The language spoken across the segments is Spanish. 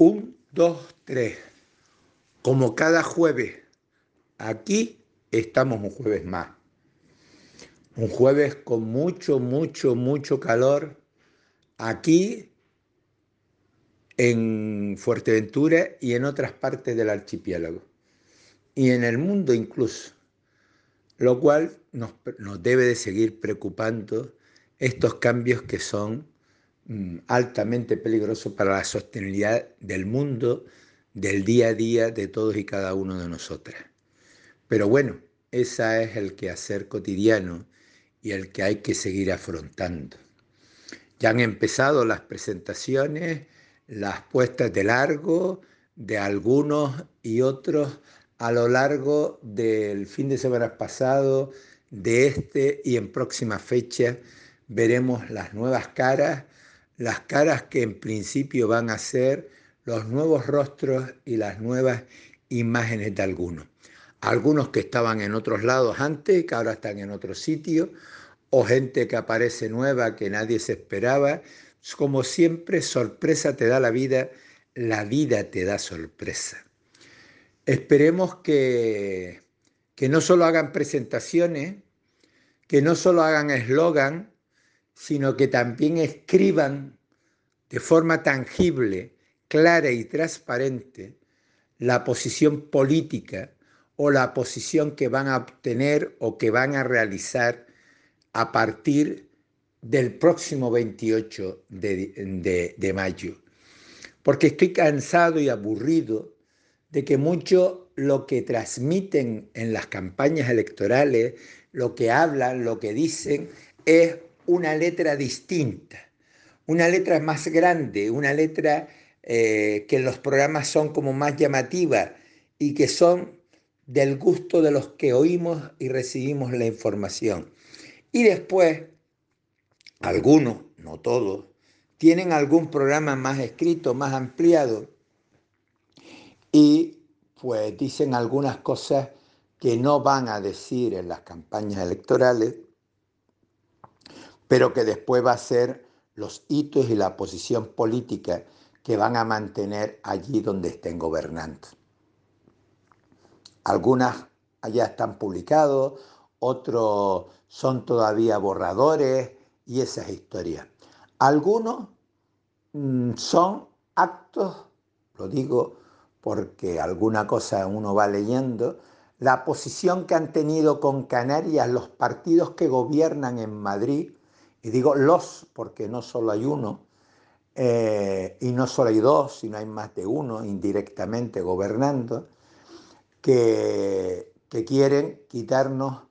Un, dos, tres. Como cada jueves, aquí estamos un jueves más. Un jueves con mucho, mucho, mucho calor. Aquí en Fuerteventura y en otras partes del archipiélago. Y en el mundo incluso. Lo cual nos, nos debe de seguir preocupando estos cambios que son altamente peligroso para la sostenibilidad del mundo, del día a día de todos y cada uno de nosotras. Pero bueno, ese es el quehacer cotidiano y el que hay que seguir afrontando. Ya han empezado las presentaciones, las puestas de largo de algunos y otros a lo largo del fin de semana pasado, de este y en próxima fecha veremos las nuevas caras las caras que en principio van a ser los nuevos rostros y las nuevas imágenes de algunos. Algunos que estaban en otros lados antes, que ahora están en otro sitio, o gente que aparece nueva que nadie se esperaba. Como siempre, sorpresa te da la vida, la vida te da sorpresa. Esperemos que, que no solo hagan presentaciones, que no solo hagan eslogan, sino que también escriban de forma tangible, clara y transparente la posición política o la posición que van a obtener o que van a realizar a partir del próximo 28 de, de mayo. Porque estoy cansado y aburrido de que mucho lo que transmiten en las campañas electorales, lo que hablan, lo que dicen, es una letra distinta, una letra más grande, una letra eh, que los programas son como más llamativas y que son del gusto de los que oímos y recibimos la información. Y después, algunos, no todos, tienen algún programa más escrito, más ampliado y pues dicen algunas cosas que no van a decir en las campañas electorales pero que después va a ser los hitos y la posición política que van a mantener allí donde estén gobernando. Algunas ya están publicados, otros son todavía borradores y esas historias. Algunos mm, son actos, lo digo porque alguna cosa uno va leyendo, la posición que han tenido con Canarias los partidos que gobiernan en Madrid y digo los porque no solo hay uno, eh, y no solo hay dos, sino hay más de uno indirectamente gobernando, que, que quieren quitarnos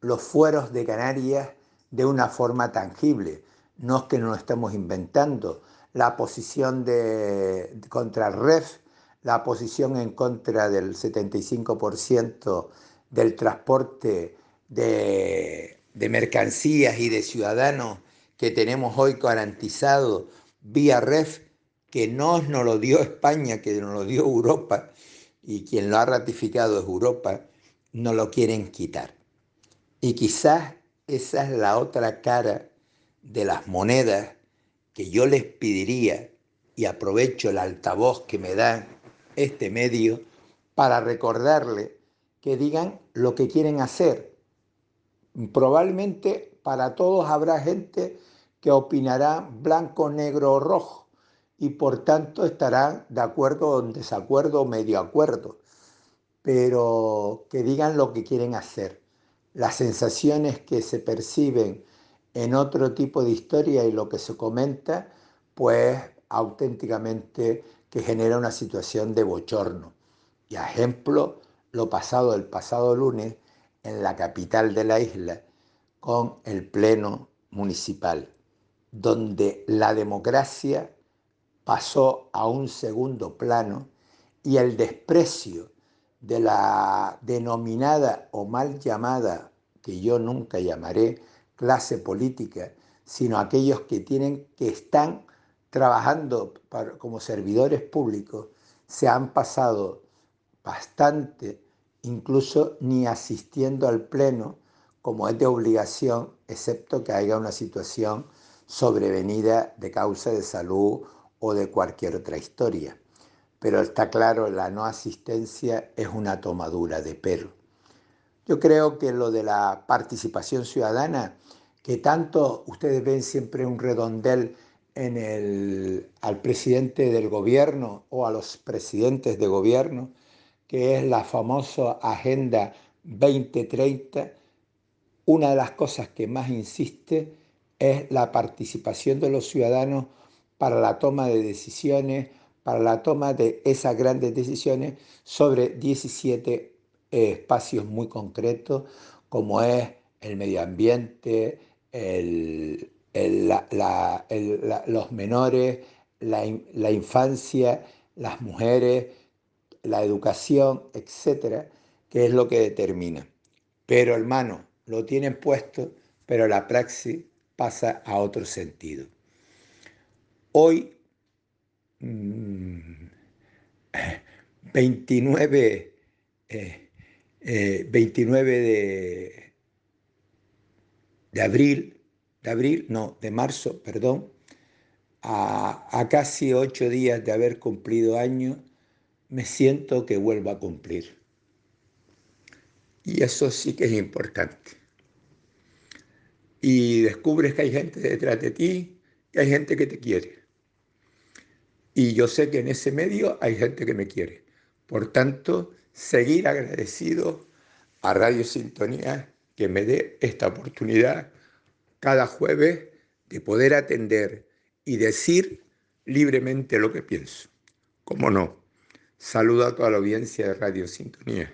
los fueros de Canarias de una forma tangible. No es que no lo estemos inventando. La posición de, contra REF, la posición en contra del 75% del transporte de, de mercancías y de ciudadanos que tenemos hoy garantizado vía REF, que no nos lo dio España, que nos lo dio Europa, y quien lo ha ratificado es Europa, no lo quieren quitar. Y quizás esa es la otra cara de las monedas que yo les pediría, y aprovecho el altavoz que me da este medio, para recordarle que digan lo que quieren hacer, Probablemente para todos habrá gente que opinará blanco, negro o rojo y por tanto estarán de acuerdo o en desacuerdo o medio acuerdo, pero que digan lo que quieren hacer. Las sensaciones que se perciben en otro tipo de historia y lo que se comenta, pues auténticamente que genera una situación de bochorno. Y ejemplo, lo pasado el pasado lunes, en la capital de la isla con el Pleno Municipal, donde la democracia pasó a un segundo plano y el desprecio de la denominada o mal llamada, que yo nunca llamaré clase política, sino aquellos que tienen que están trabajando como servidores públicos, se han pasado bastante incluso ni asistiendo al pleno como es de obligación, excepto que haya una situación sobrevenida de causa de salud o de cualquier otra historia. pero está claro, la no asistencia es una tomadura de pelo. Yo creo que lo de la participación ciudadana, que tanto ustedes ven siempre un redondel al presidente del gobierno o a los presidentes de gobierno, que es la famosa Agenda 2030, una de las cosas que más insiste es la participación de los ciudadanos para la toma de decisiones, para la toma de esas grandes decisiones sobre 17 eh, espacios muy concretos, como es el medio ambiente, los menores, la, infancia, las mujeres, la educación, etcétera, que es lo que determina. Pero hermano, lo tienen puesto, pero la praxis pasa a otro sentido. Hoy, 29, mm, 29 eh, eh, de, abril, de abril, no, de marzo, perdón, a, a casi ocho días de haber cumplido años, me siento que vuelvo a cumplir. Y eso sí que es importante. Y descubres que hay gente detrás de ti, que hay gente que te quiere. Y yo sé que en ese medio hay gente que me quiere. Por tanto, seguir agradecido a Radio Sintonía que me dé esta oportunidad cada jueves de poder atender y decir libremente lo que pienso. ¿Cómo no? Saludo a toda la audiencia de Radio Sintonía.